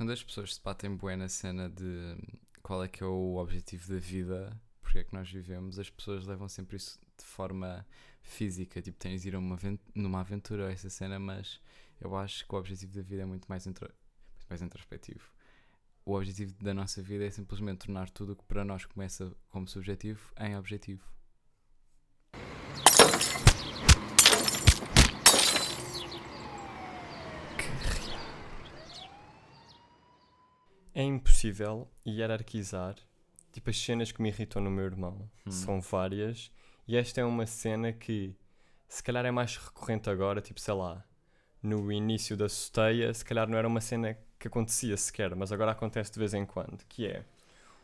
quando as pessoas se batem bué na cena de qual é que é o objetivo da vida, porque é que nós vivemos, as pessoas levam sempre isso de forma física, tipo, tens de ir uma numa aventura essa cena, mas eu acho que o objetivo da vida é muito mais, muito mais introspectivo. O objetivo da nossa vida é simplesmente tornar tudo o que para nós começa como subjetivo em objetivo. É impossível hierarquizar tipo as cenas que me irritam no meu irmão. Hum. São várias. E esta é uma cena que se calhar é mais recorrente agora, tipo, sei lá, no início da soteia, se calhar não era uma cena que acontecia sequer, mas agora acontece de vez em quando, que é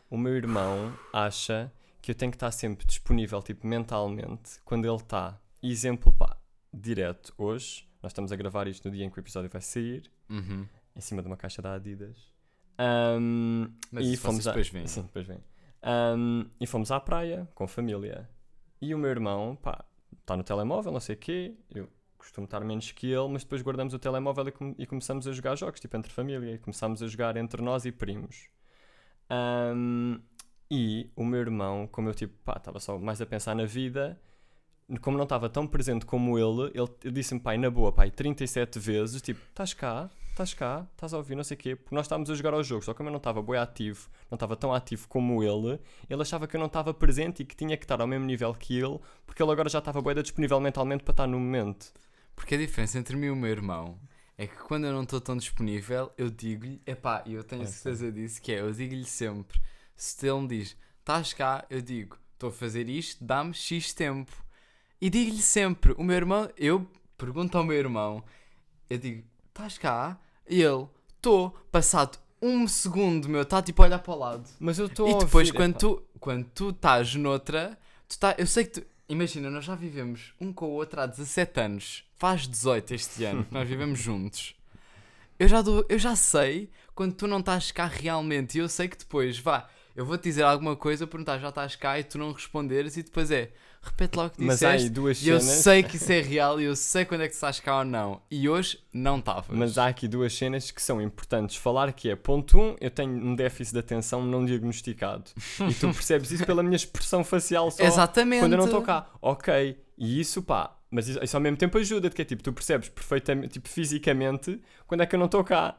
o meu irmão acha que eu tenho que estar sempre disponível, tipo, mentalmente, quando ele está. Exemplo, pá, direto hoje, nós estamos a gravar isto no dia em que o episódio vai sair, Uhum. em cima de uma caixa da Adidas. Ahm, Mas e fomos a- depois veem. Sim, depois vem. Ahm, e fomos à praia com a família. E o meu irmão, pá, está no telemóvel, não sei o quê. Eu costumo estar menos que ele, mas depois guardamos o telemóvel e, com- e começamos a jogar jogos, tipo entre família. E começámos a jogar entre nós e primos. Ahm, e o meu irmão, como eu tipo, pá, estava só mais a pensar na vida, como não estava tão presente como ele, ele, ele disse-me, pai, na boa, pai, 37 vezes, tipo, estás cá, estás cá, estás a ouvir, não sei o quê, porque nós estávamos a jogar ao jogo, só que como eu não estava bem ativo, não estava tão ativo como ele, ele achava que eu não estava presente e que tinha que estar ao mesmo nível que ele, porque ele agora já estava bem disponível mentalmente para estar no momento. Porque a diferença entre mim e o meu irmão é que quando eu não estou tão disponível, eu digo-lhe, epá, e eu tenho É, certeza disso, que é, eu digo-lhe sempre, se ele me diz, estás cá, eu digo, estou a fazer isto, dá-me X tempo. E digo-lhe sempre, o meu irmão, eu pergunto ao meu irmão, eu digo, estás cá? E ele, estou, passado um segundo, meu, está tipo a olhar para o lado. Mas eu estou E depois, ouvir, quando tu, quando tu estás noutra, tu tá, eu sei que tu. Imagina, nós já vivemos um com o outro há 17 anos. Faz 18 este ano que nós vivemos juntos. Eu já, dou, eu já sei quando tu não estás cá realmente. E eu sei que depois, vá, eu vou-te dizer alguma coisa, perguntar já estás cá e tu não responderes. E depois é, repete lá o que Mas há aí disseste. duas E eu cenas. sei que isso é real e eu sei quando é que estás cá ou não. E hoje não estavas. Mas há aqui duas cenas que são importantes falar, que é, ponto um, eu tenho um déficit de atenção não diagnosticado. e tu percebes isso pela minha expressão facial só Exatamente. quando eu não estou cá. Ok, e isso pá, mas isso, isso ao mesmo tempo ajuda-te, que é tipo, tu percebes perfeitamente, tipo, fisicamente, quando é que eu não estou cá.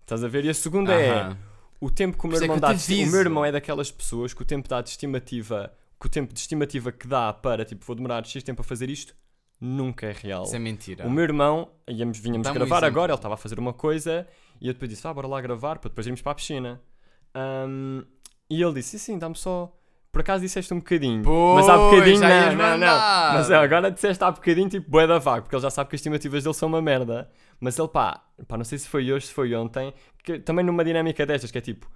Estás a ver? E a segunda é, Aham. o tempo que o Por meu isso é irmão dá, o meu irmão é daquelas pessoas que o tempo dá de estimativa, que o tempo de estimativa que dá para, tipo, vou demorar X tempo a fazer isto, nunca é real. Isso é mentira. O meu irmão, íamos, vinhamos Dá-me um gravar exemplo. agora, ele estava a fazer uma coisa e eu depois disse, ah, bora lá gravar para depois irmos para a piscina. Ahm, e ele disse, sim, sim, dá-me só. Por acaso disseste um bocadinho. mas há Pois, bocadinho, já não, ias não, não. mandar. Mas agora disseste há bocadinho, tipo, bué da vago, porque ele já sabe que as estimativas dele são uma merda. Mas ele, pá, pá, não sei se foi hoje, se foi ontem, que, também numa dinâmica destas, que é tipo,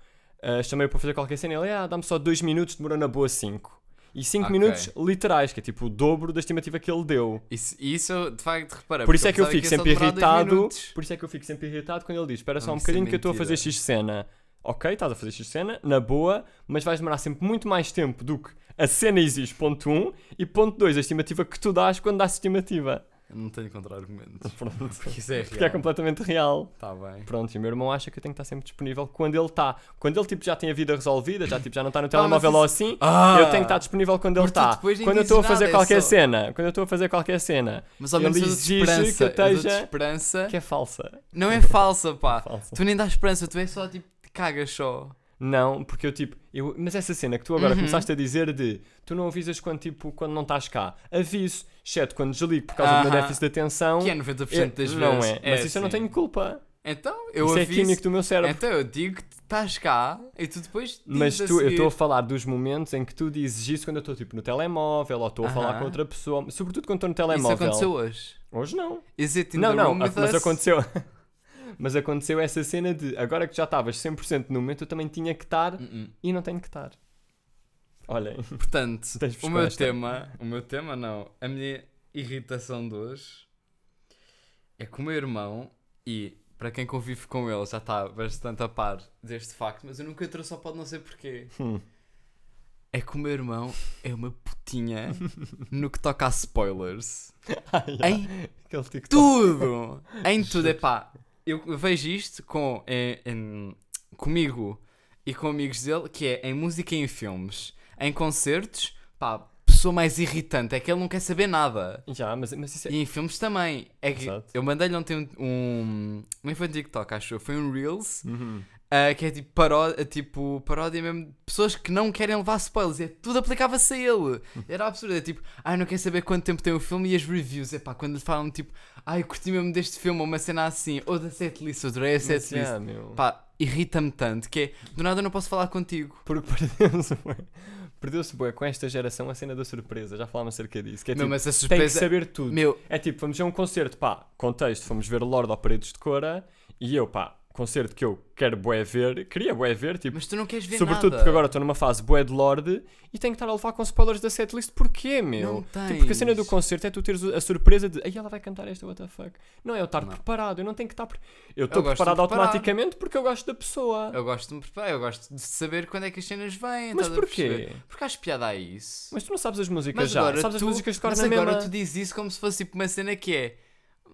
ah, chamei-o para fazer qualquer cena e ele, ah, dá-me só dois minutos, demorou na boa cinco. E cinco Ok. minutos literais, que é tipo o dobro da estimativa que ele deu. Isso, isso de facto repara. Por isso é que eu fico só sempre irritado. Por isso é que eu fico sempre irritado quando ele diz: Espera só Não, um isso é bocadinho que eu estou a fazer mentira. X cena. Ok, estás a fazer X cena, na boa, mas vais demorar sempre muito mais tempo do que a cena exige, ponto 1, um, e ponto 2, a estimativa que tu dás quando dás estimativa. Eu não tenho contra-argumentos. Pronto. Porque isso é real. Porque é completamente real. Tá bem. Pronto, e o meu irmão acha que eu tenho que estar sempre disponível quando ele está. Quando ele tipo, já tem a vida resolvida, já, tipo, já não está no mas telemóvel ou assim, Ah! eu tenho que estar disponível quando ele está. Quando eu estou a fazer nada, qualquer só- cena, quando eu estou a fazer qualquer cena, Mas ao Ele menos dou-te exige que eu esteja- esperança. que é falsa. Não é falsa, pá. Falsa. Tu nem dás esperança, tu és só tipo, cagas só. Não, porque eu tipo, eu, mas essa cena que tu agora Uhum. começaste a dizer de tu não avisas quando tipo quando não estás cá. Aviso, exceto quando desligo por causa do meu Aham. déficit de atenção. Que é 90% das eu- não vezes. é, mas isso eu não assim. tenho culpa. Então, eu isso é aviso. químico do meu cérebro. Então eu digo que estás cá e tu depois mas tu, eu estou a falar dos momentos em que tu dizes isso quando eu estou tipo no telemóvel ou estou a falar com outra pessoa, sobretudo quando estou no Isso telemóvel. aconteceu hoje. Hoje não. Is it in não, não, mas us? aconteceu. Mas aconteceu essa cena de agora que já estavas 100% no momento, eu também tinha que estar Uh-uh. e não tenho que estar. Olhem, Portanto, o meu tema, o meu tema não, a minha irritação de hoje é que o meu irmão, e para quem convive com ele já está bastante a par deste facto, mas eu nunca trouxe só pode não sei porquê. Hum. É que o meu irmão é uma putinha no que toca a spoilers. Ah, yeah. Em tudo! Em tudo, é pá. Eu vejo isto com, em- em- comigo e com amigos dele, que é em música e em filmes. Em concertos, pá, pessoa mais irritante, é que ele não quer saber nada. Já, mas, mas isso é. E em filmes também. É que Exato. eu mandei-lhe ontem um, um. Nem foi um TikTok, acho eu. Foi um Reels. Uhum. Ah, que é tipo, paródia, tipo paródia mesmo de pessoas que não querem levar spoilers. É, tudo aplicava-se a ele. Era absurdo. É tipo, ai, não quer saber quanto tempo tem o filme e as reviews. É pá, quando lhe falam tipo, ai, curti mesmo deste filme, ou uma cena assim, ou da setlist, ou adorei a Mas, setlist. meu. Pá, irrita-me tanto que é, do nada eu não posso falar contigo. Porque perdeu-se. Perdeu-se bué com esta geração a cena da surpresa. Já falámos acerca disso. Que é Meu, tipo, mas a tem que surpresa. saber tudo. Meu, É tipo, vamos ver um concerto, pá, contexto, fomos ver Lorde ao Paredes de Cora e eu, pá, concerto que eu quero bué ver, queria bué ver, tipo, mas tu não queres ver sobretudo nada. porque agora estou numa fase bué de Lorde e tenho que estar a levar com spoilers da setlist, porquê, meu? Não tens. Tipo, porque a cena do concerto é tu teres a surpresa de, aí ela vai cantar esta, what the fuck. Não é eu estar Não. preparado, eu não tenho que estar. pre- Eu estou preparado automaticamente porque eu gosto da pessoa. Eu gosto de me preparar, eu gosto de saber quando é que as cenas vêm. Mas porquê? Porque acho piada a isso. Mas tu não sabes as músicas Mas já, agora sabes tu, as músicas de cor mas na agora mesma. tu dizes isso como se fosse tipo uma cena que é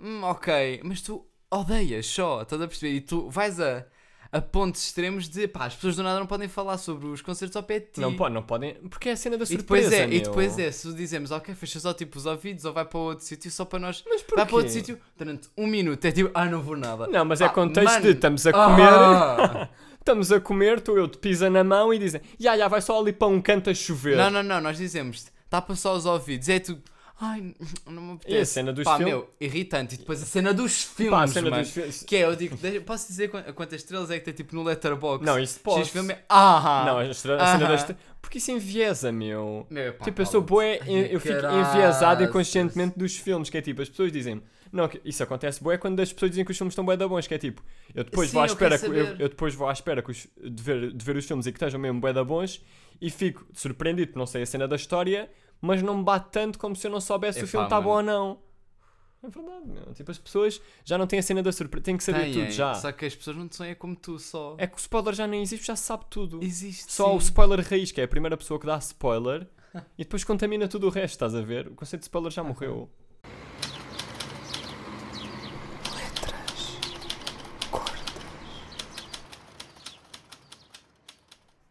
hum, ok, mas tu odeias só, estás a perceber? E tu vais a, a pontos extremos de pá, as pessoas do nada não podem falar sobre os concertos ao pé de ti. Não, pode, não podem, porque é a cena da e surpresa, depois é, meu. e depois é, se dizemos ok, fecha só tipo os ouvidos ou vai para outro sítio só para nós. Mas porquê? Vai para outro sítio durante um minuto, é tipo, ah, não vou nada. Não, mas é Pá, contexto mano. de estamos a comer, Ah! estamos a comer, tu eu te pisa na mão e dizem, já, já, vai só ali para um canto a chover. Não, não, não, nós dizemos tapa só os ouvidos, é tu. Ai, não me apetece. E a cena dos Pá, filmes? meu, irritante. E depois a cena dos filmes, Pá, a cena mano. dos filmes. Que é, eu digo, deixa- posso dizer quan- quantas estrelas é que tem tipo no Letterboxd? Não, isso pode. X filme é. Ah! Não, a, estra- a cena Aham. das. Porque isso enviesa, meu. Meu, pá, tipo, eu sou Ai, eu fico caraças. enviesado inconscientemente dos filmes, que é tipo, as pessoas dizem não, que isso acontece bué quando as pessoas dizem que os filmes estão bué da bons, que é tipo, eu depois Sim, vou à eu espera, quero que- eu, saber. eu depois vou à espera que os- de, ver, de ver os filmes e que estejam mesmo bué da bons e fico surpreendido, porque não sei a cena da história, mas não me bate tanto como se eu não soubesse se o filme está bom ou não. É verdade, meu. Tipo, as pessoas já não têm a cena da surpresa, têm que saber Têm, tudo já. Só que as pessoas não sonham como tu só. É que o spoiler já nem existe, já se sabe tudo. Existe. Só o sim. spoiler raiz, que é a primeira pessoa que dá spoiler, e depois contamina tudo o resto, estás a ver? O conceito de spoiler já morreu.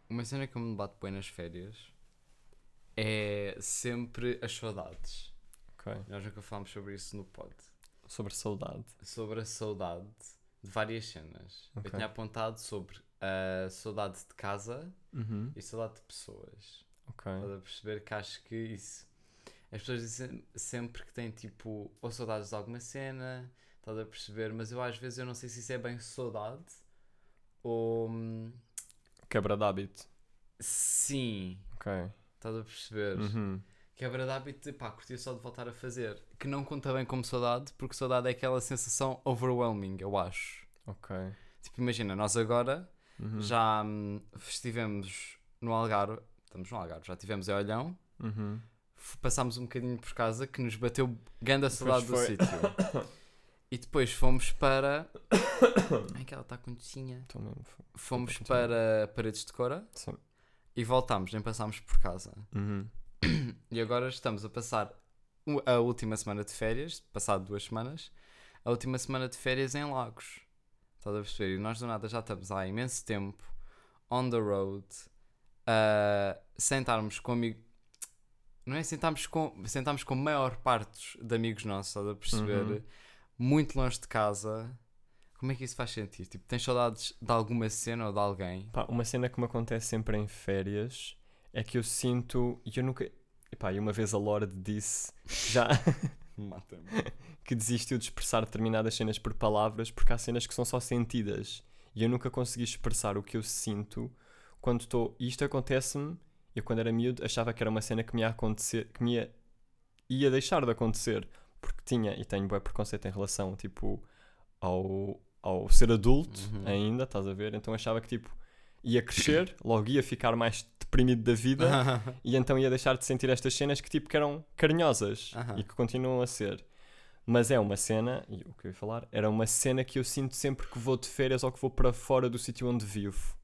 Uma cena que eu me bato bem nas férias é sempre as saudades. Ok. Nós nunca falámos sobre isso no pod. Sobre saudade. Sobre a saudade de várias cenas. Ok. Eu tinha apontado sobre a saudade de casa Uhum. e saudade de pessoas. Ok. Estás a perceber que acho que isso. As pessoas dizem sempre que têm tipo ou saudades de alguma cena, estás a perceber, mas eu às vezes eu não sei se isso é bem saudade ou hum, Quebra de hábito. sim, Ok. Estás a perceber? Uhum. Quebra de hábito de pá, curtia só de voltar a fazer. Que não conta bem como saudade, porque saudade é aquela sensação overwhelming, eu acho. Ok. Tipo, imagina, nós agora Uhum. já hum, estivemos no Algarve, estamos no Algarve, já estivemos em Olhão, Uhum. passámos um bocadinho por casa que nos bateu grande a saudade do sítio. E depois fomos para. Ai que ela está com tocinha. Fomos para Paredes de Cora Sim. E voltámos, nem passámos por casa. Uhum. E agora estamos a passar a última semana de férias, passado duas semanas, a última semana de férias em Lagos. Estás a perceber? E nós do nada já estamos há imenso tempo, on the road, a sentarmos com amigos. Não é sentarmos com, sentarmos com maior parte de amigos nossos, estás a perceber? Uhum. Muito longe de casa. Como é que isso faz sentido? Tipo, tens saudades de alguma cena ou de alguém? Pá, uma cena que me acontece sempre em férias é que eu sinto. E eu nunca. Epá, e uma vez a Lorde disse que já. Mata-me. que desistiu de expressar determinadas cenas por palavras porque há cenas que são só sentidas e eu nunca consegui expressar o que eu sinto quando estou. E isto acontece-me. Eu, quando era miúdo, achava que era uma cena que me ia acontecer, que me ia, ia deixar de acontecer porque tinha e tenho bem preconceito em relação tipo ao, ao ser adulto Uhum. ainda, estás a ver? Então achava que tipo ia crescer, logo ia ficar mais deprimido da vida e então ia deixar de sentir estas cenas que tipo que eram carinhosas Aham. e que continuam a ser. Mas é uma cena, e o que eu ia falar, era uma cena que eu sinto sempre que vou de férias ou que vou para fora do sítio onde vivo.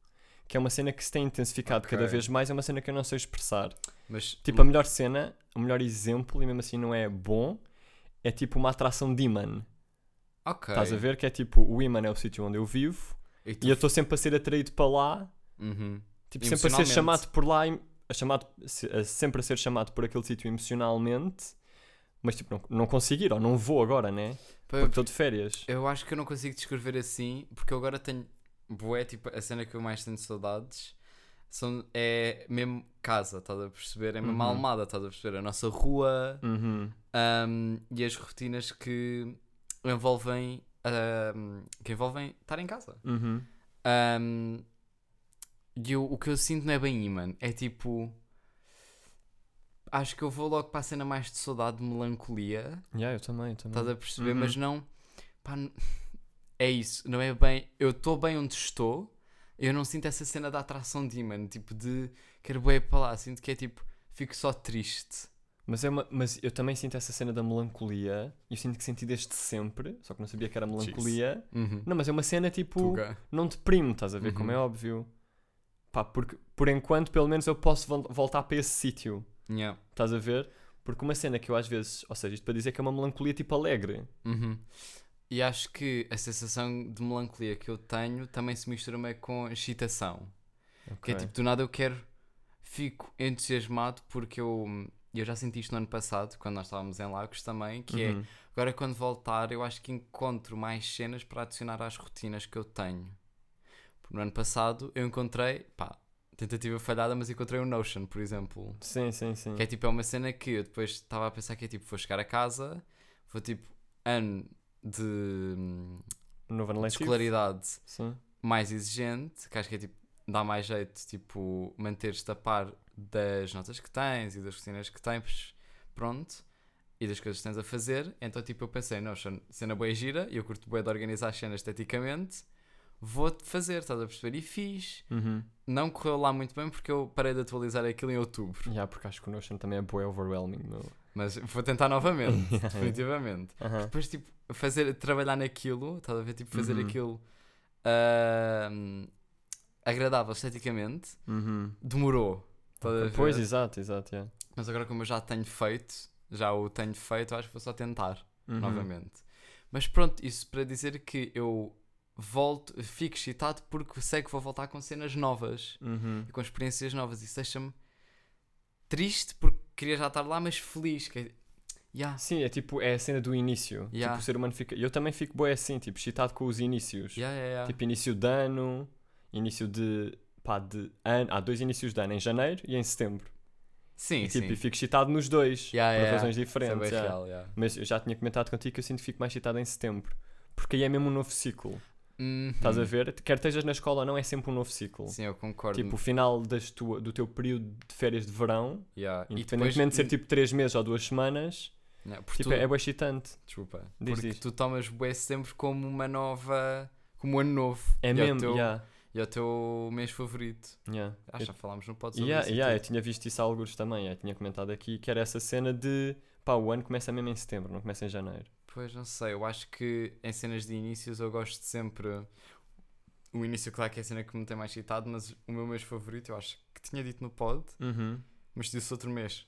Que é uma cena que se tem intensificado Ok. cada vez mais, é uma cena que eu não sei expressar. Mas Tipo, a melhor cena, o melhor exemplo, e mesmo assim não é bom, é tipo uma atração de imã. Ok. Estás a ver que é tipo, o imã é o sítio onde eu vivo E tu- e eu estou sempre a ser atraído para lá, Uhum. tipo, sempre a ser chamado por lá, a chamado, a- sempre a ser chamado por aquele sítio emocionalmente, mas tipo, não, não consigo ir, ou não vou agora, né? Porque estou de férias. Eu acho que eu não consigo descrever assim, porque eu agora tenho. Bué, tipo, a cena que eu mais tenho saudades são, é mesmo casa, estás a perceber? É mesmo Uhum. a Almada, estás a perceber? A nossa rua Uhum. ahm, e as rotinas que envolvem. que envolvem estar em casa. Uhum. Ahm, e eu- o que eu sinto não é bem imã, é tipo. Acho que eu vou logo para a cena mais de saudade, de melancolia. Yeah, eu também, eu também. Estás a perceber? Uhum. Mas não. pá, é isso, não é bem. Eu estou bem onde estou, eu não sinto essa cena da atração de imã, tipo de quero bem para lá, sinto que é tipo, fico só triste. Mas, é uma, mas eu também sinto essa cena da melancolia. E eu sinto que senti desde sempre, só que não sabia que era melancolia. Uhum. Não, mas é uma cena tipo. Tuga. Não deprime, estás a ver? Como Uhum. é óbvio. Pá, porque por enquanto, pelo menos, eu posso vol- voltar para esse sítio. Yeah. Estás a ver? Porque uma cena que eu às vezes. Ou seja, isto para dizer que é uma melancolia tipo alegre. Uhum. E acho que a sensação de melancolia que eu tenho também se mistura meio com excitação. Que é tipo, do nada eu quero, fico entusiasmado porque eu, eu já senti isto no ano passado, quando nós estávamos em Lagos também, que é Uhum. Agora, quando voltar, eu acho que encontro mais cenas para adicionar às rotinas que eu tenho. No ano passado eu encontrei, pá, tentativa falhada, mas encontrei o Notion, por exemplo. Sim, sim, sim. Que é tipo, é uma cena que eu depois estava a pensar que é tipo, vou chegar a casa, vou tipo, ano de Novo de escolaridade Sim. mais exigente, que acho que é tipo, dá mais jeito, tipo, manter-te a par das notas que tens e das rotinas que tens, pronto, e das coisas que tens a fazer. Então, tipo, eu pensei, não, cena boa gira, e eu curto boa de organizar as cenas esteticamente, vou fazer, estás a perceber? E fiz. Uhum. Não correu lá muito bem porque eu parei de atualizar aquilo em outubro, Yeah, porque acho que o Notion também é bué overwhelming. Meu. mas vou tentar novamente, definitivamente. Aham. Depois, tipo, fazer, trabalhar naquilo, estás a ver? Tipo, fazer Uhum. aquilo ahm, agradável esteticamente, Uhum. demorou. Estás? Pois, exato, exato. Yeah. Mas agora, como eu já tenho feito, já o tenho feito, acho que vou só tentar Uhum. novamente. Mas pronto, isso para dizer que eu volto, fico excitado porque sei que vou voltar com cenas novas Uhum. e com experiências novas. Isso deixa-me triste porque queria já estar lá, mas feliz. Que... Yeah. Sim, é tipo, é a cena do início. Yeah. Tipo, o ser humano fica. Eu também fico bué assim, tipo, excitado com os inícios. Yeah. Tipo, início de ano, início de. Pá, de ano. Há dois inícios de ano, em janeiro e em setembro. sim, e, tipo, sim. e fico excitado nos dois, Yeah, por yeah, razões é diferentes. bem yeah. real, yeah. Mas eu já tinha comentado contigo que eu sinto que fico mais excitado em setembro. Porque aí é mesmo um novo ciclo. Uhum. Estás a ver? Quer estejas na escola ou não, é sempre um novo ciclo. Sim, eu concordo. Tipo, o final das tua, do teu período de férias de verão, Yeah. E independentemente depois- de ser tipo 3 meses ou 2 semanas, Não, tipo, tu, é bué excitante. Desculpa. Diz, porque diz. tu tomas bué sempre como uma nova. como um ano novo. É e mesmo, É teu, yeah, e é o teu mês favorito. yeah. Ah, Eu- já falámos no podcast sobre Yeah, isso. yeah, eu tinha visto isso há alguns também, eu tinha comentado aqui que era essa cena de pá, o ano começa mesmo em setembro, não começa em janeiro. Pois não sei, eu acho que em cenas de inícios eu gosto sempre. O início, claro que é a cena que me tem mais excitado, mas o meu mês favorito, eu acho que tinha dito no pod, Uhum. mas disse outro mês.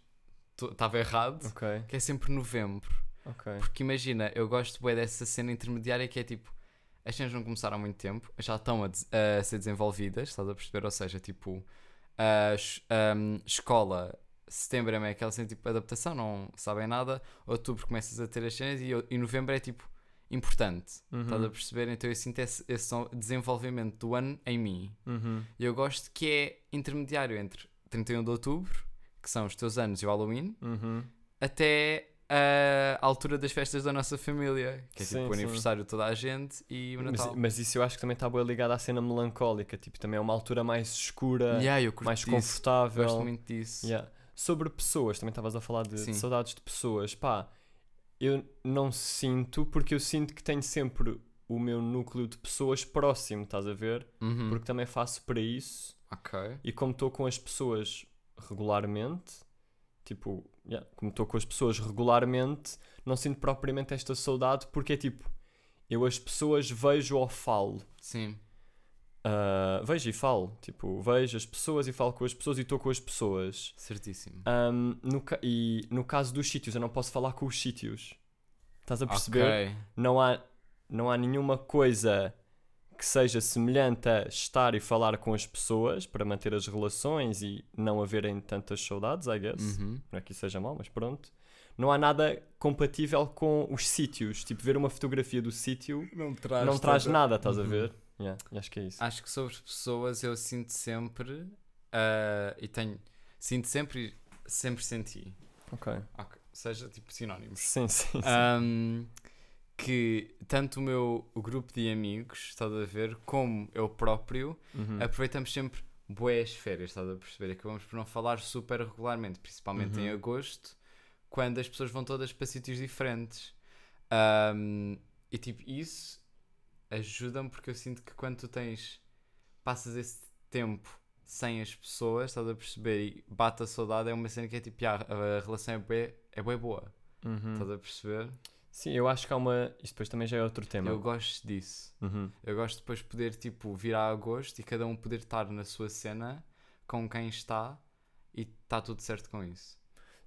Estava errado, Ok, que é sempre novembro. ok. Porque imagina, eu gosto bem dessa cena intermediária que é tipo, as cenas não começaram há muito tempo, já estão a, a ser desenvolvidas, estás a perceber? Ou seja, tipo, a es- ahm, escola, setembro é aquela cena tipo adaptação, não sabem nada, outubro começas a ter as cenas e, e novembro é tipo importante, estás a Uhum. perceber? Então eu sinto esse, esse desenvolvimento do ano em mim. Uhum. E eu gosto que é intermediário entre 31 de outubro, que são os teus anos e o Halloween, Uhum. até a altura das festas da nossa família, que é Sim, tipo o aniversário de toda a gente e o Mas, Natal. mas isso eu acho que também está bem ligado à cena melancólica, tipo, também é uma altura mais escura, yeah, mais disso. confortável. Gosto muito disso. Yeah. Sobre pessoas, também estavas a falar de, de saudades de pessoas. Pá, eu não sinto, porque eu sinto que tenho sempre o meu núcleo de pessoas próximo, estás a ver? Uhum. Porque também faço para isso Ok. e como estou com as pessoas regularmente, tipo, yeah, como estou com as pessoas regularmente, não sinto propriamente esta saudade, porque é tipo, eu as pessoas vejo ou falo. Sim. Ah, vejo e falo, tipo, vejo as pessoas e falo com as pessoas e estou com as pessoas. Certíssimo. Ahm, no e no caso dos sítios, eu não posso falar com os sítios. Estás a perceber? Ok. Não há. não há nenhuma coisa que seja semelhante a estar e falar com as pessoas para manter as relações e não haverem tantas saudades, I guess. Uhum. Não é que isso seja mau, mas pronto. Não há nada compatível com os sítios. Tipo, ver uma fotografia do sítio Não traz, não traz toda- nada, estás a Uhum. ver? Yeah, acho que é isso. Acho que sobre pessoas eu sinto sempre ah, e tenho. Sinto sempre e sempre senti. Ok. Ok, Seja tipo sinónimos. Sim, sim, sim. Ahm, que tanto o meu grupo de amigos, estás a ver, como eu próprio, Uhum. aproveitamos sempre boas férias, estás a perceber? Acabamos por não falar super regularmente, principalmente em Uhum. agosto, quando as pessoas vão todas para sítios diferentes. Ahm, e tipo, isso ajuda-me porque eu sinto que quando tu tens, passas esse tempo sem as pessoas, estás a perceber, e bate a saudade, é uma cena que é tipo, "Ah, a relação é bué, é bué boa, Uhum. estás a perceber? Sim, eu acho que há uma. Isto depois também já é outro tema. Eu gosto disso. Uhum. Eu gosto depois de poder, tipo, vir a agosto e cada um poder estar na sua cena com quem está e está tudo certo com isso.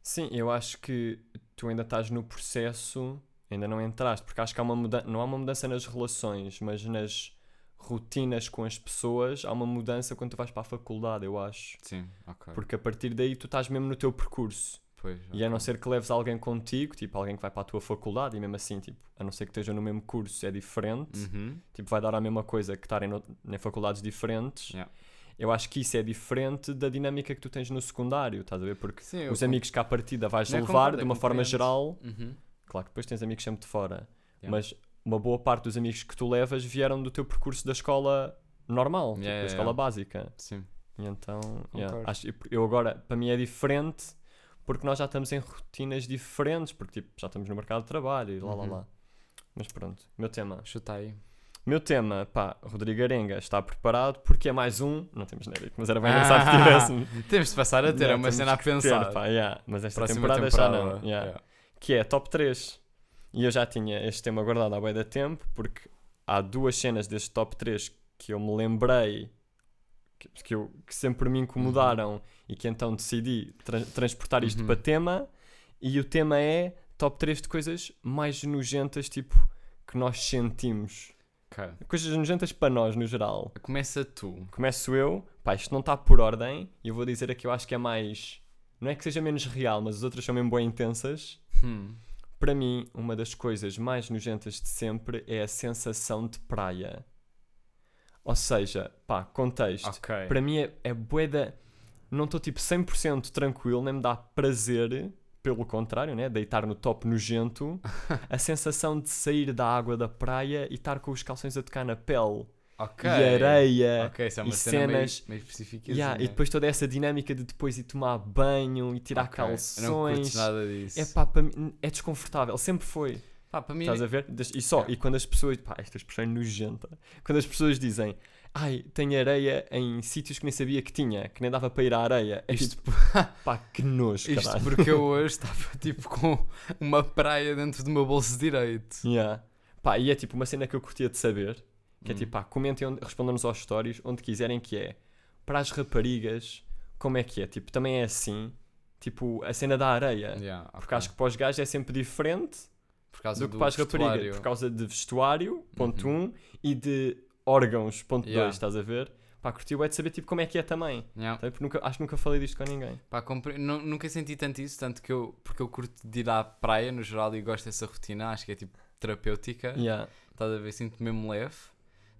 Sim, eu acho que tu ainda estás no processo, ainda não entraste, porque acho que há uma mudança, não há uma mudança nas relações, mas nas rotinas com as pessoas, há uma mudança quando tu vais para a faculdade, eu acho. Sim, ok. Porque a partir daí tu estás mesmo no teu percurso. Pois, E a não ser que leves alguém contigo, tipo alguém que vai para a tua faculdade, e mesmo assim, tipo, a não ser que esteja no mesmo curso, é diferente. Uhum. Tipo, vai dar a mesma coisa que estarem em faculdades diferentes. Yeah. Eu acho que isso é diferente da dinâmica que tu tens no secundário, estás a ver? Porque Sim, os amigos que à partida vais Não, eu levar concordo, de uma forma geral, Uhum. claro que depois tens amigos sempre de fora, Yeah. mas uma boa parte dos amigos que tu levas vieram do teu percurso da escola normal, tipo, Yeah, da yeah, escola yeah. básica. Sim. E então, acho, eu agora, para mim é diferente porque nós já estamos em rotinas diferentes, porque tipo, já estamos no mercado de trabalho e lá lá Uhum. lá. Mas pronto, meu tema. Chuta aí. Meu tema, pá, Rodrigo Arenga está preparado porque é mais um. Não temos genérico, mas era bem engraçado Ah, que tivéssemos. Temos de passar a ter, Yeah, uma cena a que ter, pensar. pá, yeah, Mas esta Próxima temporada, já não. temporada, yeah. yeah. Que é top 3. E eu já tinha este tema guardado há bem da tempo porque há duas cenas deste top 3 que eu me lembrei que, que, eu, que sempre me incomodaram e que então decidi tra- transportar isto Uhum. para tema. E o tema é top 3 de coisas mais nojentas, tipo, que nós sentimos. Ok. Coisas nojentas para nós, no geral. Começa tu. Começo eu, pá, isto não está por ordem, e eu vou dizer a que eu acho que é mais. Não é que seja menos real, mas as outras são mesmo bem intensas. Hum. Para mim, uma das coisas mais nojentas de sempre é a sensação de praia. Ou seja, pá, contexto. Ok. Para mim é, é bué da- Não estou tipo 100% tranquilo, nem me dá prazer, pelo contrário, né? Deitar no top nojento. a sensação de sair da água da praia e estar com os calções a tocar na pele. Ok. E areia. Ok, isso é uma e cena meio- cenas- meio, específica. Yeah, e depois toda essa dinâmica de depois ir tomar banho e tirar Não calções. curto nada disso. É pá, mim, é desconfortável, sempre foi. Pá, para mim. Estás a ver? E só, e quando as pessoas, pá, esta expressão é nojenta. Quando as pessoas dizem, ai, tem areia em sítios que nem sabia que tinha, que nem dava para ir à areia. É Isto, tipo, pá, que nojo, isto caralho. porque eu hoje estava tipo com uma praia dentro do meu bolso direito. Yeah. Pá, e é tipo uma cena que eu curtia de saber, que é Hum. tipo, pá, comentem, respondam-nos aos stories, onde quiserem que é. Para as raparigas, como é que é? Tipo, também é assim, tipo, a cena da areia. Yeah, Porque ok. acho que para os gajos é sempre diferente por causa do que do para as raparigas, por causa de vestuário, ponto 1, Uhum. um, e de órgãos, ponto 2, Yeah. estás a ver? Pá, curti é de saber tipo, como é que é também. Yeah. Porque nunca, acho que nunca falei disto com ninguém. Pá, compre- nu- Nunca senti tanto isso, tanto que eu, porque eu curto de ir à praia no geral e gosto dessa rotina, acho que é tipo terapêutica. Yeah. Estás a ver? Sinto-me mesmo leve.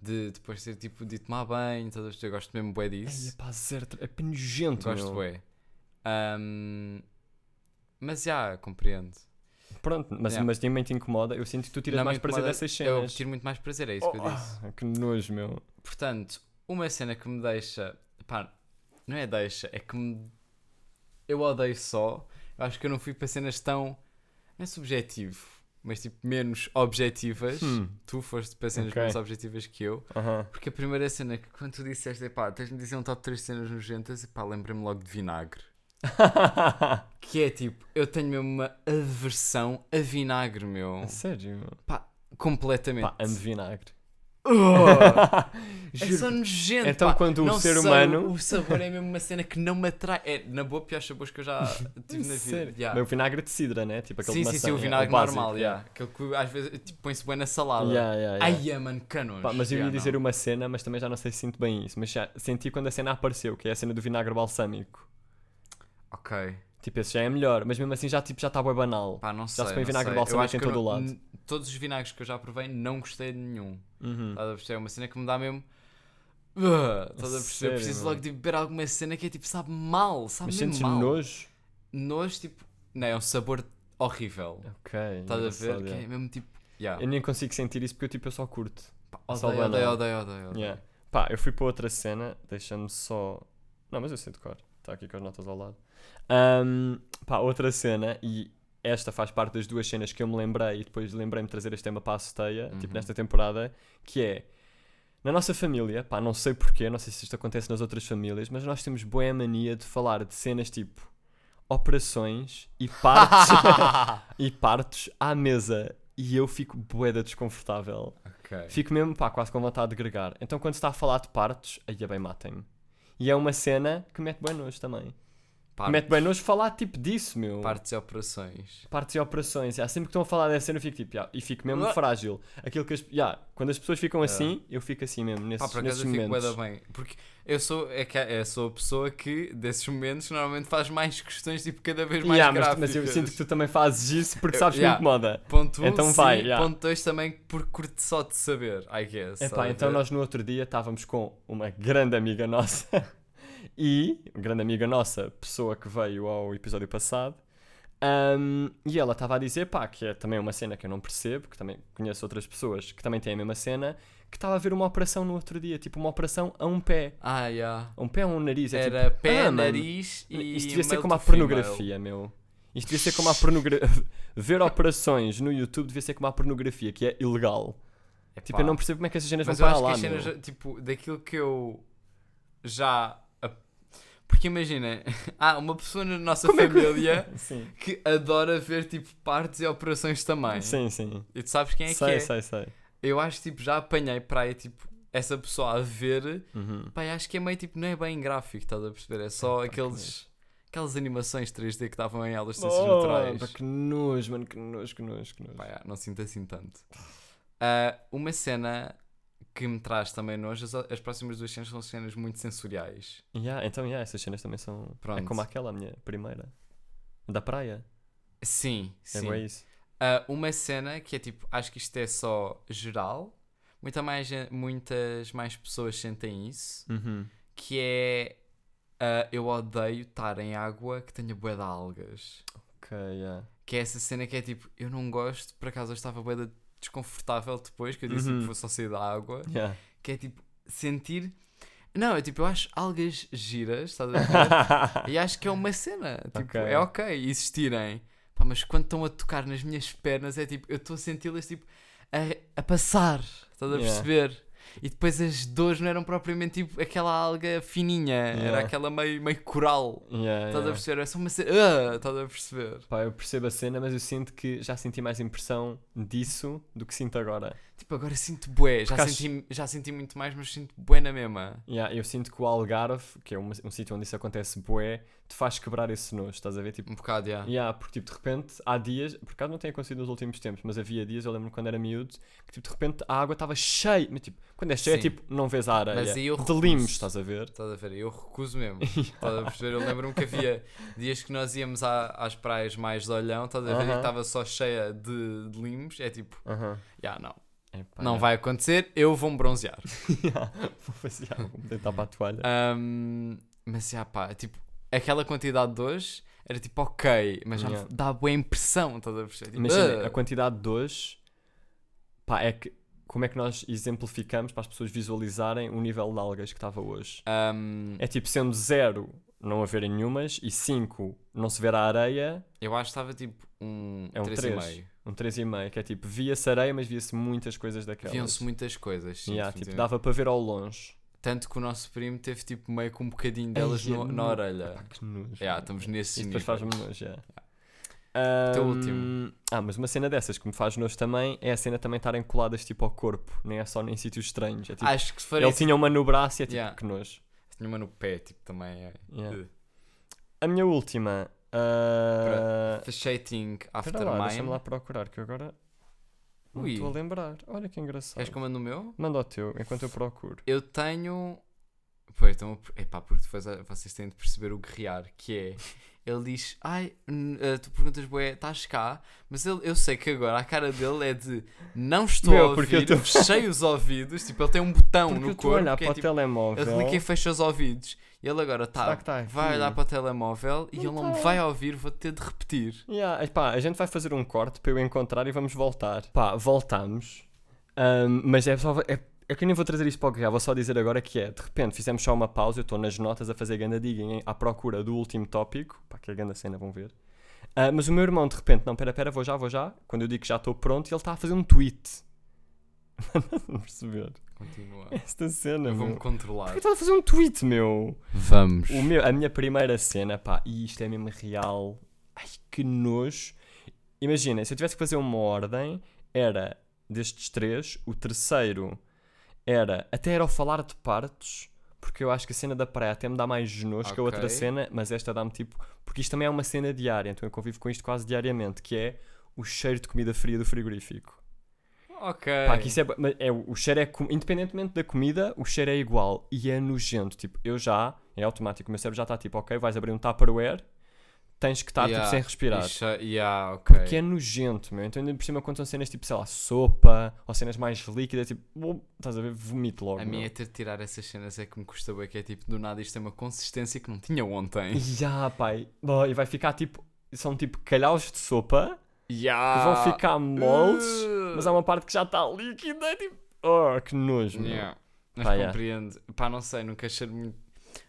De depois ser tipo de tomar banho, estás a ver? Eu gosto mesmo bué Ei, disso. pá, zero, é penugento, Gosto meu. bué. Ahm, mas já, compreendo. Pronto, mas, Yeah. mas também te incomoda. Eu sinto que tu tiras Não mais prazer dessas Eu cenas. tiro muito mais prazer, é isso que eu Oh, disse. ah, que nojo, meu. Portanto, uma cena que me deixa. Pá, não é deixa, é que me. Eu odeio só. Eu acho que eu não fui para cenas tão. Não é subjetivo, mas tipo menos objetivas. Hum, Tu foste para cenas Ok. menos objetivas que eu. aham. Porque a primeira cena que quando tu disseste, pá, tens-me dizer um top 3 cenas nojentas, e pá, lembrei-me logo de vinagre. Que é tipo, eu tenho mesmo uma aversão a vinagre, meu. Sério, meu. Completamente. Pá, amo vinagre. é só nojento. Então, pá. quando o ser humano- O sabor é mesmo uma cena que não me atrai. É, na boa, pior sabores que eu já tive na vida. Yeah. O vinagre de cidra, né? Tipo aquele Sim, de sim, maçã, sim, o yeah, vinagre básico, normal, yeah. Aquele que às vezes tipo, põe-se bem na salada. Yeah, yeah, yeah. Ai, é, mano, canos. Pá, mas eu ia dizer não. uma cena, mas também já não sei se sinto bem isso. Mas já senti quando a cena apareceu, que é a cena do vinagre balsâmico. Ok. Tipo, esse já é melhor, mas mesmo assim já tipo, já está bem banal. Pá, não se sei. põe não vinagre sei. balsâmico Eu acho em eu todo o lado. Todos os vinagres que eu já provei, não gostei de nenhum. Uhum. Estás a perceber? É uma cena que me dá mesmo. Uh, estás a perceber? Sério, Preciso mano? logo de beber alguma cena que é tipo, sabe mal, sabe Mas mesmo mal. nojo? Nojo, tipo, não, é um sabor horrível. Ok. Estás a ver? Que é mesmo tipo. Yeah. Eu nem consigo sentir isso porque eu, tipo, eu só curto. Pá, só odeio, banal. odeio, odeio, odeio, odeio. Yeah. Pá, eu fui para outra cena, deixa-me só. Não, mas eu sei de cor. Está aqui com as notas ao lado. Ahm, pá, outra cena, e esta faz parte das duas cenas que eu me lembrei e depois lembrei-me de trazer este tema para a Ceteia, tipo Uhum. nesta temporada, que é. Na nossa família, pá, não sei porquê, não sei se isto acontece nas outras famílias, mas nós temos boa mania de falar de cenas tipo operações e partes, e partos à mesa. E eu fico boeda desconfortável. ok. Fico mesmo, pá, quase com vontade de gregar. Então quando se está a falar de partos, aí é bem matem-me. E é uma cena que mete bem nojo também. Partes, Mete bem nojo falar tipo disso, meu. partes e operações. Partes e operações. Já, sempre que estão a falar dessa cena eu fico tipo, já, e fico mesmo Ah. frágil. Aquilo que as, já, quando as pessoas ficam assim, eu fico assim mesmo, nesses, Pá, por acaso eu fico momentos. da bem. Porque eu sou, é que, eu sou a pessoa que, desses momentos, normalmente faz mais questões, tipo, cada vez mais mas, gráficas. mas eu sinto que tu também fazes isso porque Eu- sabes que ya. me incomoda. Ponto 1, um, Então sim, vai, ya. ponto 2 também, por curto só de saber, I guess. Epá, então nós no outro dia estávamos com uma grande amiga nossa e, grande amiga nossa, pessoa que veio ao episódio passado, ahm, e ela estava a dizer, pá, que é também uma cena que eu não percebo, que também conheço outras pessoas que também têm a mesma cena, que estava a ver uma operação no outro dia, tipo uma operação a um pé. Ah, já. A um pé a um nariz. É Era tipo, pé, ah, mano, nariz e. Isto devia ser como a female. pornografia, meu. Isto devia ser como a pornografia. Ver operações no YouTube devia ser como a pornografia, que é ilegal. Tipo, Epá. eu não percebo como é que essas cenas Mas vão que lá, as meu. cenas, tipo, daquilo que eu já. Porque imagina, há uma pessoa na nossa Como é que- família que adora ver tipo partes e operações também. Sim, sim. E tu sabes quem é sei, que é? sei, sei. Eu acho tipo, já apanhei para aí tipo essa pessoa a ver. Uhum. Eu acho que é meio tipo, não é bem gráfico, estás a perceber? É só que aqueles. Aquelas animações 3D que estavam em aulas de ciências Oh, naturais. pá, que nojo, mano, que nojo, que nojo, que nojo. Já, não sinto assim tanto. Ah, uma cena que me traz também nojo, as, as próximas duas cenas são cenas muito sensoriais. Yeah, então, yeah, essas cenas também são. É Pronto. como aquela, a minha primeira. Da praia. Sim, É sim. bué isso. Ah, uma cena que é tipo, acho que isto é só geral, muita mais, gen- muitas mais pessoas sentem isso, Uhum. que é ah, eu odeio estar em água que tenha bué de algas. Ok, yeah. Que é essa cena que é tipo, eu não gosto, por acaso eu estava bué de desconfortável depois, que eu disse Uhum. que vou só sair da água, Yeah. que é tipo, sentir... Não, é tipo, eu acho algas giras, estás a ver? E acho que é uma cena. Tipo, Ok. é ok existirem. Pá, mas quando estão a tocar nas minhas pernas, é tipo, eu estou a senti-las tipo a, a passar. Estás a Yeah. perceber? E depois as dores não eram propriamente tipo aquela alga fininha, era Yeah. aquela meio, meio coral. Yeah, Estás a yeah. perceber? É só uma cena. Ah, estás a perceber? Pá, eu percebo a cena, mas eu sinto que já senti mais impressão disso do que sinto agora. Tipo, agora sinto bué. Já senti, já senti muito mais, mas sinto bué na mesma. Yeah, eu sinto que o Algarve, que é uma- um sítio onde isso acontece bué, te faz quebrar esse nojo, estás a ver? Tipo, Um bocado, já. yeah, porque tipo, de repente há dias, por acaso não tem acontecido nos últimos tempos, mas havia dias, eu lembro quando era miúdo, que tipo, de repente a água estava cheia, mas tipo, quando é cheia, Sim. tipo, não vês a areia. Mas aí eu de recuso. limos, estás a ver? Estás a ver? Eu recuso mesmo. Estás a perceber? Eu lembro-me que havia dias que nós íamos à- às praias mais de olhão, estás a ver? E Aham. estava só cheia de, de limos. É tipo, Aham. já não, Epá, não vai acontecer, eu vou-me bronzear. Yeah, Vou fazer, vou deitar para a toalha. Ahm, mas já pá, tipo, aquela quantidade de hoje era tipo ok, mas já Yeah. dá boa impressão, estás a perceber? Tipo, Imagina, "Ah". a quantidade de hoje, pá, é que, como é que nós exemplificamos para as pessoas visualizarem o nível de algas que estava hoje? Ahm, É tipo, sendo zero não haverem nenhumas e 5 não se ver a areia, eu acho que estava tipo um É um 3,5. três. um 3,5, que é tipo, via-se areia, mas via-se muitas coisas daquelas. Viam-se muitas coisas. sim, Yeah, tipo, dava para ver ao longe. Tanto que o nosso primo teve tipo meio com um bocadinho delas Ai, no- é na no- orelha. Pá, que nojo. Yeah, estamos nesse Isso depois faz-me nojo, yeah. Teu Ahm, último. Ah, mas uma cena dessas que me faz nojo também é a cena também estarem coladas tipo ao corpo, nem é só em sítios estranhos. É, tipo, Acho que se faria ele tinha uma no braço e é tipo, Yeah. que nojo. Uma no pé, tipo, também é. Yeah. Uh. A minha última. ah, Fashating After lá, deixa-me Mine. lá procurar, que eu agora Ui. estou a lembrar. Olha que engraçado. Queres que eu mande o meu? Manda o teu, enquanto eu procuro. Eu tenho. Pois, então. Epá, porque depois ah, vocês têm de perceber o guerrear, que é. Ele diz, ai, ah, tu perguntas, bué, estás cá? Mas ele, eu sei que agora a cara dele é de não estou Meu, a porque eu ouvir, tô- fechei os ouvidos, tipo, ele tem um botão Porque no eu corpo olhar que para é o tipo, telemóvel. ele clica e fecha os ouvidos. E ele agora tá, tá vai olhar para o telemóvel e Não ele não me tá. vai ouvir, vou ter de repetir. Yeah, epá, a gente vai fazer um corte para eu encontrar e vamos voltar. Pá, voltamos. Ahm, mas é só. É, é que eu nem vou trazer isto para o guerra, vou só dizer agora que é. De repente fizemos só uma pausa, eu estou nas notas a fazer ganda digging à procura do último tópico. Pá, que é ganda cena, vão ver. Ah, mas o meu irmão de repente, não, pera, pera, vou já, vou já. Quando eu digo que já estou pronto, ele está a fazer um tweet. Não perceber. Continua. Esta cena, Eu vou-me controlar. Porquê estás a fazer um tweet, meu? Vamos. O meu, a minha primeira cena, pá, e isto é mesmo real. Ai, que nojo. Imagina, se eu tivesse que fazer uma ordem, era destes três, o terceiro era, até era o falar de partos, porque eu acho que a cena da praia até me dá mais nojo que a outra cena, mas esta dá-me tipo, porque isto também é uma cena diária, então eu convivo com isto quase diariamente, que é o cheiro de comida fria do frigorífico. Ok. Pá, que isso é, é, o cheiro é, independentemente da comida, o cheiro é igual e é nojento. Tipo, eu já, é automático, o meu cérebro já está tipo, ok, vais abrir um Tupperware, tens que estar Yeah, tipo sem respirar. Ixa- yeah, ok. Porque é nojento, meu. Então, ainda por cima, quando são cenas tipo, sei lá, sopa ou cenas mais líquidas, tipo, bum, estás a ver, vomito logo. A minha é ter de tirar essas cenas é que me custa bem, que é tipo, do nada isto tem uma consistência que não tinha ontem. Ya, pai. Bom, e vai ficar tipo, são tipo calhaus de sopa que Yeah. vão ficar moldes, Uh. mas há uma parte que já está líquida, é tipo, oh, que nojo, meu. Yeah. Mas Pá, yeah. compreendo. Pá, não sei, nunca cheiro muito.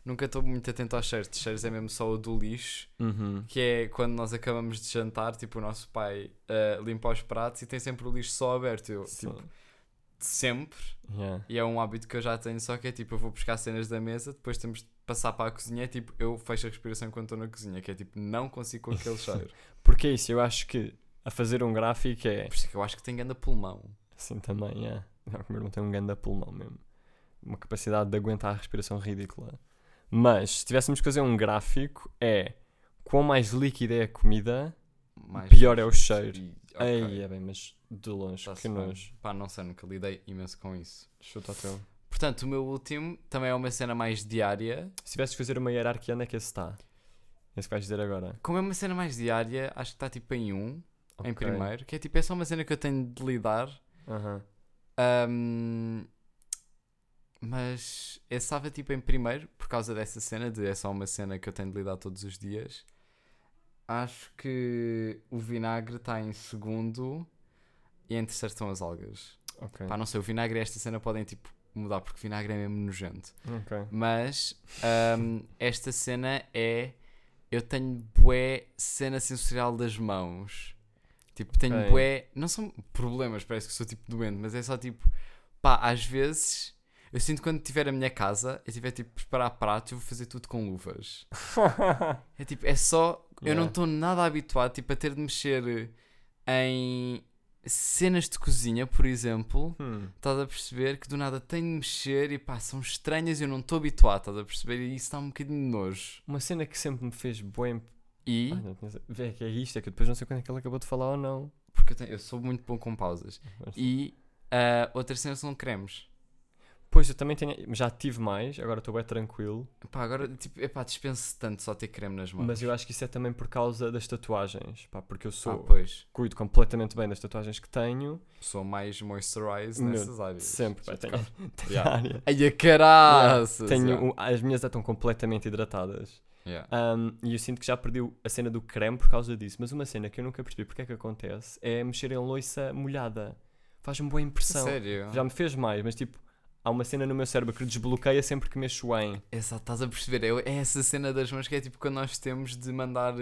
Nunca estou muito atento aos cheiros. Cheiros é mesmo só o do lixo, Uhum. que é quando nós acabamos de jantar, tipo, o nosso pai ah, limpa os pratos e tem sempre o lixo só aberto. Eu, Sim. tipo, sempre. Yeah. E é um hábito que eu já tenho, só que é tipo, eu vou buscar cenas da mesa, depois temos de passar para a cozinha, é tipo, eu fecho a respiração enquanto estou na cozinha, que é tipo, não consigo com aquele cheiro. Porque é isso, eu acho que a fazer um gráfico é Por isso é que eu acho que tem grande pulmão. assim também, é. Não, o meu irmão tem um grande pulmão mesmo. Uma capacidade de aguentar a respiração ridícula. Mas se tivéssemos que fazer um gráfico, é quão mais líquida é a comida, Mais Pior é o cheiro. E- ok, Ei, é bem, mas de longe, tá-se que nojo. Pá, não sei, nunca lidei imenso com isso. Chuta o teu. Portanto, o meu último também é uma cena mais diária. Se tivesses que fazer uma hierarquia, onde é que esse está? Esse que vais dizer agora. Como é uma cena mais diária, acho que está tipo em um, em Ok. primeiro, que é tipo, é só uma cena que eu tenho de lidar. Aham. Ahm, mas esse estava tipo em primeiro por causa dessa cena de é só uma cena que eu tenho de lidar todos os dias. Acho que o vinagre está em segundo e em terceiro estão as algas. Ok. Pá, não sei, o vinagre e esta cena podem tipo mudar porque o vinagre é mesmo nojento. Ok. Mas ahm, esta cena é. Eu tenho bué cena sensorial das mãos. Tipo, tenho Ok. bué. Não são problemas, parece que sou tipo doente, mas é só tipo. Pá, às vezes. Eu sinto que quando tiver a minha casa, eu tiver tipo preparar pratos, eu vou fazer tudo com luvas. É tipo, é só. Eu Yeah. não estou nada habituado tipo, a ter de mexer em cenas de cozinha, por exemplo. Hum. Estás a perceber que do nada tenho de mexer e pá, são estranhas e eu não estou habituado, estás a perceber? E isso dá um bocadinho de nojo. Uma cena que sempre me fez bem. E, Ai, não. Vê que é isto, é que eu depois não sei quando é que ele acabou de falar ou não. porque eu, tenho- eu sou muito bom com pausas. E ah, outra cena são cremes. Pois eu também tenho. Já tive mais, agora estou bem tranquilo. Pá, agora, tipo, epá, dispenso tanto só ter creme nas mãos. Mas eu acho que isso é também por causa das tatuagens. Pá, porque eu Ah, sou. pois. cuido completamente bem das tatuagens que tenho. Sou mais moisturize Meu, nessas áreas. Sempre, pá, tenho, tenho Yeah. a área. Ai, a caraças! Tenho yeah. as minhas já estão completamente hidratadas. Yeah. Um, e eu sinto que já perdi a cena do creme por causa disso. Mas uma cena que eu nunca percebi porque é que acontece é mexer em loiça molhada. Faz-me boa impressão. Sério? Já me fez mais, mas tipo, há uma cena no meu cérebro que desbloqueia sempre que mexo em. Exato, estás a perceber? É, é essa cena das mãos que é tipo quando nós temos de mandar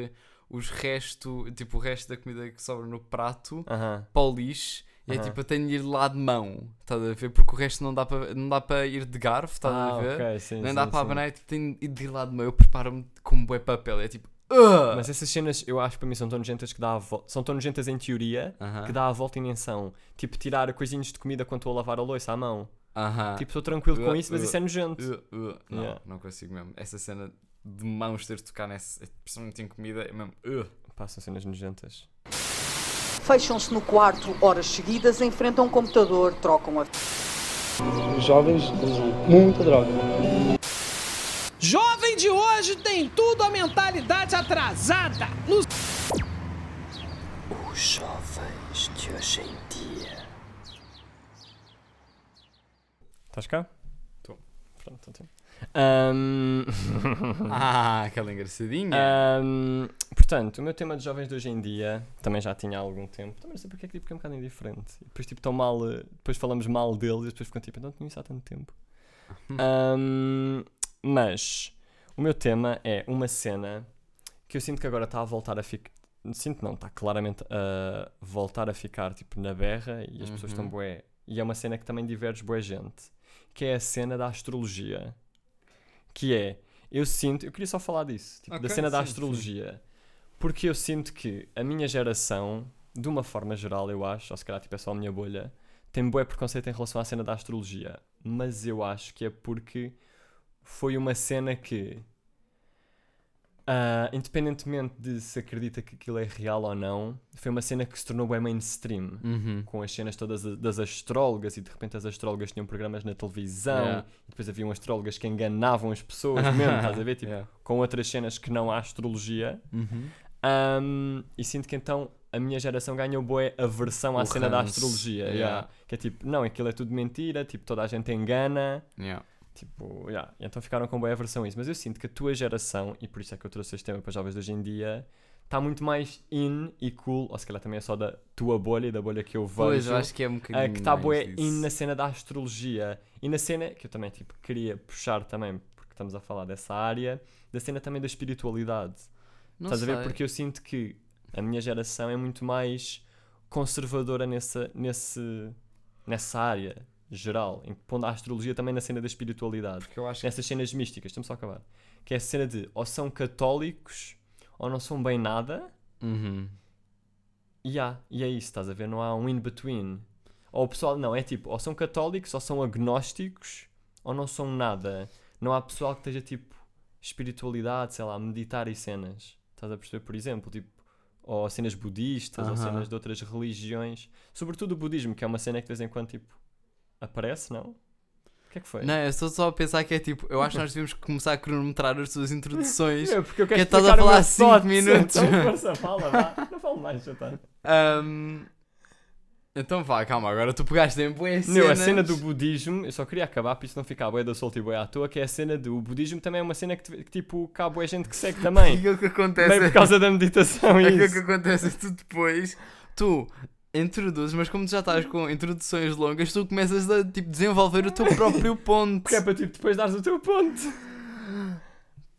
os resto, tipo o resto da comida que sobra no prato Aham. para o lixo. E é Aham. tipo, eu tenho de ir lá de mão, estás a ver? Porque o resto não dá para não dá para ir de garfo, estás Ah, a ver? ok, sim, Nem sim, dá para abanar, tipo, tenho de ir lá de mão. Eu preparo-me com um bué papel. É tipo, Uh! Mas essas cenas, eu acho para mim são tão nojentas que dá a volta. São tão nojentas em teoria Aham. que dá a volta e nem são. Tipo, tirar coisinhos de comida quando estou a lavar a louça à mão. Aham. Tipo, estou tranquilo com isso, mas uh, isso é nojento. Uh, uh. Não, Yeah. não consigo mesmo. Essa cena de mãos ter de tocar nessa, principalmente em comida, é mesmo. Uh. Passam cenas nojentas. Fecham-se no quarto horas seguidas, enfrentam um computador, trocam a Os jovens usam muita droga. Jovem de hoje tem tudo a mentalidade atrasada. Nos Os jovens de hoje em Estás cá? Tô. Pronto, então tem. Ahm, Ah, aquela engraçadinha. ahm, portanto, o meu tema de jovens de hoje em dia também já tinha há algum tempo. Também não sei porque é que tipo, é um bocado indiferente. E depois, tipo, tão mal. eh, Depois falamos mal deles e depois ficam tipo, não tinha isso há tanto tempo. Ahm, mas o meu tema é uma cena que eu sinto que agora está a voltar a ficar. Sinto não, está claramente a voltar a ficar tipo na berra e as pessoas estão Uhum. bué. E é uma cena que também diverge bué gente. Que é a cena da astrologia. Que é, eu sinto, eu queria só falar disso, tipo, da Ok, cena da sim, sim. astrologia. Porque eu sinto que a minha geração, de uma forma geral, eu acho, ou se calhar tipo, é só a minha bolha, tem bué preconceito em relação à cena da astrologia. Mas eu acho que é porque foi uma cena que, ah, independentemente de se acredita que aquilo é real ou não, foi uma cena que se tornou bem mainstream. Uhum. Com as cenas todas das astrólogas e de repente as astrólogas tinham programas na televisão Yeah. e depois haviam astrólogas que enganavam as pessoas mesmo, estás a ver? Tipo, Yeah. com outras cenas que não há astrologia. Uhum. Um, e sinto que então a minha geração ganhou boa aversão à O cena da ranço, astrologia. yeah. Que é tipo, não, aquilo é tudo mentira, tipo, toda a gente engana. Yeah. Tipo, yeah. então ficaram com boa aversão a isso. Mas eu sinto que a tua geração, e por isso é que eu trouxe este tema para os jovens de hoje em dia, está muito mais in e cool, ou se calhar também é só da tua bolha e da bolha que eu vejo. Pois, eu acho que é um bocadinho. Uh, que está isso. in na cena da astrologia e na cena que eu também tipo, queria puxar também, porque estamos a falar dessa área, da cena também da espiritualidade. Não Estás a ver? sei. Porque eu sinto que a minha geração é muito mais conservadora nessa, nesse, nessa área geral, em que pondo a astrologia também na cena da espiritualidade, Porque eu acho que. nessas cenas místicas, estamos só a acabar. Que é a cena de ou são católicos ou não são bem nada, Uhum. e há, e é isso, estás a ver? Não há um in-between. Ou o pessoal, não, é tipo, ou são católicos, ou são agnósticos, ou não são nada. Não há pessoal que esteja tipo espiritualidade, sei lá, meditar e cenas. Estás a perceber, por exemplo, tipo, ou cenas budistas, ou Aham. cenas de outras religiões. Sobretudo o budismo, que é uma cena que de vez em quando tipo aparece, não? O que é que foi? Não, eu estou só a pensar que é tipo. Eu acho que nós devíamos começar a cronometrar as tuas introduções. É, porque eu que quero estás a explicar o falar meu cinco thoughts. minutos. Então, força, fala, vá. Não falo mais, já está. Ahm, Então vá, calma, agora tu pegaste em boas cenas. Não, a cena do budismo, eu só queria acabar para isso não ficar bué da solta e bué à toa, que é a cena do budismo também é uma cena que, que, tipo, cá bué gente que segue também. Aquilo que acontece Bem por causa da meditação e Aquilo isso. que acontece é que tu depois, tu introduzes, mas como tu já estás com introduções longas, tu começas a tipo, desenvolver o teu próprio ponto. Porque é para tipo, depois dares o teu ponto.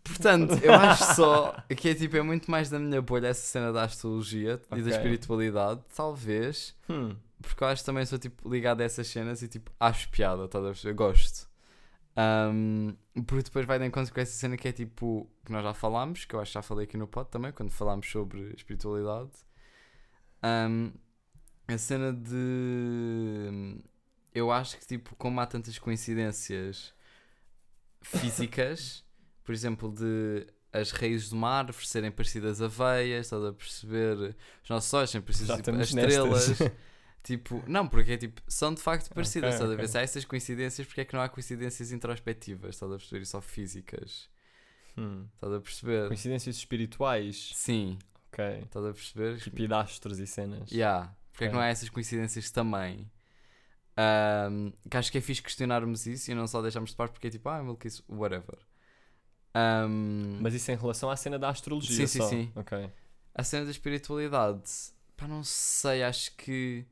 Portanto, eu acho só que é tipo, é muito mais da minha bolha essa cena da astrologia e Ok. da espiritualidade, talvez, Hum. porque eu acho que também sou tipo ligado a essas cenas e tipo, acho piada, estás a perceber? Gosto. Ahm, porque depois vai de encontro com essa cena que é tipo, que nós já falámos, que eu acho que já falei aqui no pod também, quando falámos sobre espiritualidade. Ahm, a cena de. Eu acho que, tipo, como há tantas coincidências físicas, por exemplo, de as raízes uma árvore serem parecidas a veias, estás a perceber? Os nossos olhos serem parecidos tipo, a estamos estrelas. Tipo, não, porque é tipo, são de facto parecidas, Ok, estás a ver? Se há essas coincidências, porque é que não há coincidências introspectivas, estás a perceber? E só físicas, Hum. estás a perceber? Coincidências espirituais. Sim, Ok. estás a perceber? Tipo, e e cenas. Yeah. Porque é que não há essas coincidências também? Ahm, que acho que é fixe questionarmos isso e não só deixarmos de parte porque é tipo, ah, maluquice, whatever. Ahm, Mas isso em relação à cena da astrologia Sim, sim, só. sim. Ok. a cena da espiritualidade, pá, não sei, acho que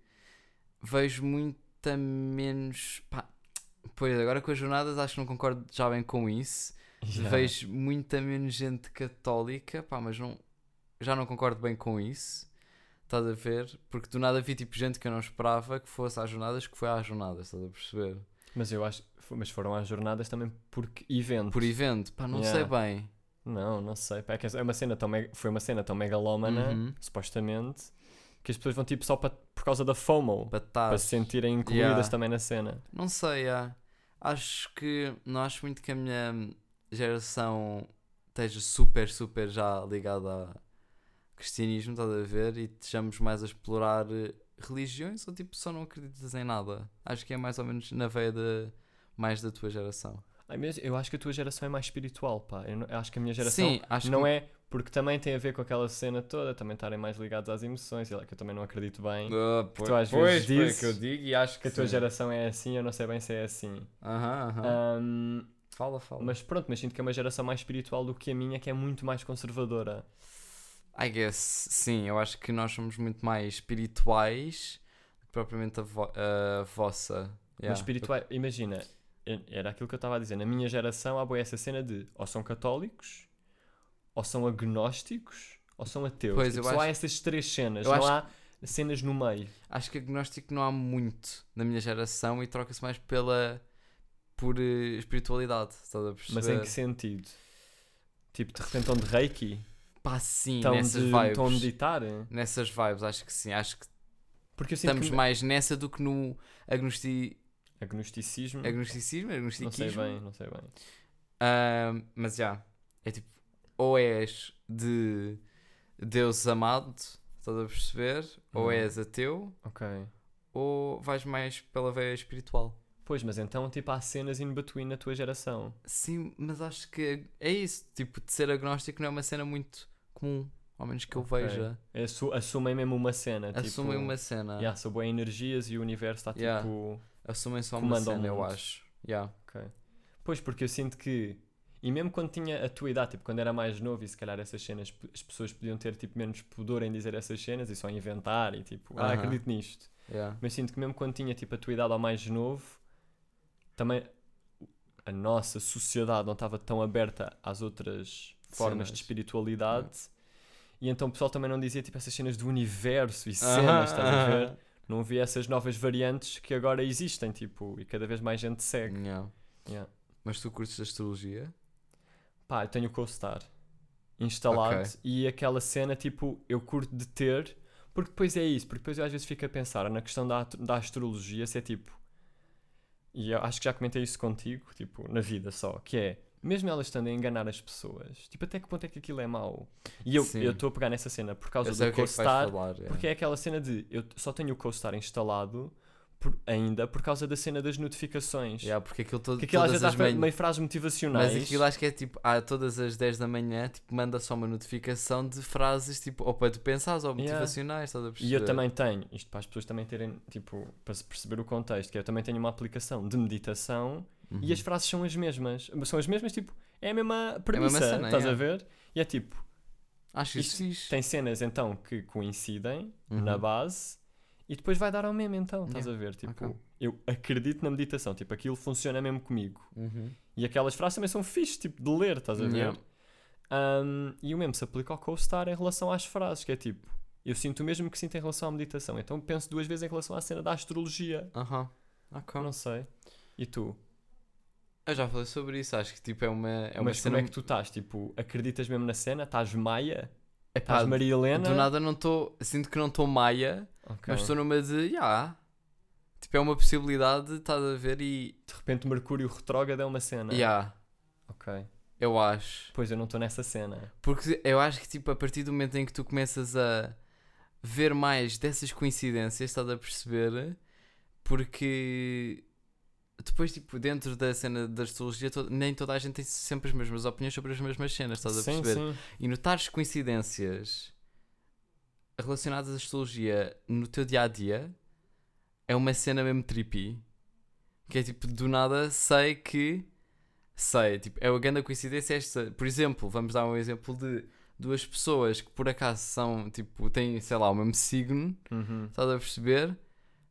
vejo muita menos. Pá, pois agora com as jornadas acho que não concordo já bem com isso. Yeah. Vejo muita menos gente católica, pá, mas não, já não concordo bem com isso. Estás a ver? Porque do nada vi tipo gente que eu não esperava que fosse às jornadas, que foi às jornadas, estás a perceber? Mas eu acho. Mas foram às jornadas também porque evento. Por evento, pá, não Yeah. sei bem. Não, não sei. pá, é é uma cena tão mega- foi uma cena tão megalómana, Uhum. supostamente, que as pessoas vão tipo só pa- por causa da FOMO. Para se sentirem incluídas Yeah. também na cena. Não sei, ah, acho que não acho muito que a minha geração esteja super, super já ligada cristianismo, estás a ver? E estejamos mais a explorar eh, religiões ou tipo só não acreditas em nada? Acho que é mais ou menos na veia de mais da tua geração. Eu acho que a tua geração é mais espiritual, pá. Eu, não- eu acho que a minha geração Sim, não que... é. Porque também tem a ver com aquela cena toda, também estarem mais ligados às emoções, e lá que eu também não acredito bem. Ah, que tu às vezes dizes que eu digo e acho Que a tua geração é assim, eu não sei bem se é assim. Aham, aham. Ahm, Fala, fala. mas pronto, mas sinto que é uma geração mais espiritual do que a minha, que é muito mais conservadora. I guess, sim, eu acho que nós somos muito mais espirituais do que propriamente a, vo- a vossa. Mas Yeah. espiritual, imagina, e- era aquilo que eu estava a dizer. Na minha geração há boa essa cena de ou são católicos, ou são agnósticos, ou são ateus. Pois, Tipo, só há acho- essas três cenas, eu não acho há cenas no meio. Acho que agnóstico não há muito na minha geração e troca-se mais pela por eh, espiritualidade, estás a perceber? Mas em que sentido? Tipo, de repente estão de reiki? Pá, sim, Estão, nessas de, vibes. estão a meditar? Nessas vibes, acho que sim. Acho que Porque estamos que mais nessa do que no agnosti... agnosticismo, agnosticismo, não sei bem, não sei bem. Ahm, mas já, é tipo, ou és de Deus amado, estás a perceber? Ou Uhum. és ateu, Ok. ou vais mais pela veia espiritual. Pois, mas então, tipo, há cenas in between na tua geração. Sim, mas acho que é isso. Tipo, de ser agnóstico não é uma cena muito comum, ao menos que eu Ok. veja. Assu assumem mesmo uma cena. Assumem tipo, uma cena. Yeah, são boas energias e o universo está tipo. Yeah. Assumem só uma cena, eu acho. Yeah. Ok. Pois, porque eu sinto que. E mesmo quando tinha a tua idade, tipo, quando era mais novo e se calhar essas cenas, as pessoas podiam ter tipo menos pudor em dizer essas cenas e só inventar e tipo, ah, Aham. acredito nisto. Yeah. Mas sinto que mesmo quando tinha tipo a tua idade ou mais novo, também a nossa sociedade não estava tão aberta às outras formas de espiritualidade. E então o pessoal também não dizia tipo essas cenas do universo e cenas, estás a ver? Não havia essas novas variantes que agora existem, tipo, e cada vez mais gente segue. Yeah. Yeah. Mas tu curtes a astrologia? Pá, eu tenho o CoStar instalado Ok. e aquela cena, tipo, eu curto de ter, porque depois é isso, porque depois eu às vezes fico a pensar na questão da, da astrologia, se é tipo, e eu acho que já comentei isso contigo, tipo, na vida só, que é, mesmo elas estando a enganar as pessoas, tipo, até que ponto é que aquilo é mau? E eu estou a pegar nessa cena por causa do é CoStar, yeah. porque é aquela cena de, eu só tenho o CoStar instalado por- ainda por causa da cena das notificações. Yeah, porque aquilo todo, Que aquilo às todas vezes as meio frases motivacionais. Mas aquilo acho que é tipo, ah, todas as 10 da manhã, tipo, manda só uma notificação de frases, tipo, ou para tu pensares, ou Yeah. motivacionais, estás a perceber? E eu também tenho, isto para as pessoas também terem, tipo, para se perceber o contexto, que eu também tenho uma aplicação de meditação Uhum. e as frases são as mesmas. São as mesmas, tipo, é a mesma premissa, cena, estás a yeah. ver? E é tipo, Acho isso isto fixe. tem cenas então que coincidem Uhum. na base e depois vai dar ao mesmo então, estás Yeah. a ver? Tipo, Ok. eu acredito na meditação, tipo, aquilo funciona mesmo comigo. Uhum. E aquelas frases também são fixe, tipo, de ler, estás a ver? Yeah. Um, e o mesmo se aplica ao co-star em relação às frases, que é tipo, eu sinto o mesmo que sinto em relação à meditação, então penso duas vezes em relação à cena da astrologia. Aham. Ok. Não sei. E tu? Eu já falei sobre isso, acho que tipo é uma, é uma Mas cena. como é que tu estás? Tipo, acreditas mesmo na cena? Estás Maia? Estás Maria Helena? do nada não estou. Sinto que não estou maia, Ok. mas estou numa de. Yeah. Tipo, é uma possibilidade, estás a ver? E. De repente Mercúrio retrógrado é uma cena. Yeah, Ok. eu acho. Pois eu não estou nessa cena. Porque eu acho que, tipo, a partir do momento em que tu começas a ver mais dessas coincidências, estás a perceber? Porque depois, tipo, dentro da cena da astrologia, to- nem toda a gente tem sempre as mesmas opiniões sobre as mesmas cenas, estás a sim, perceber? sim. E notares coincidências relacionadas à astrologia no teu dia a dia é uma cena mesmo trippy. Que é tipo, do nada sei que. Sei, tipo, é uma grande coincidência esta. Por exemplo, vamos dar um exemplo de duas pessoas que por acaso são, tipo, têm, sei lá, o mesmo signo, Uhum. estás a perceber?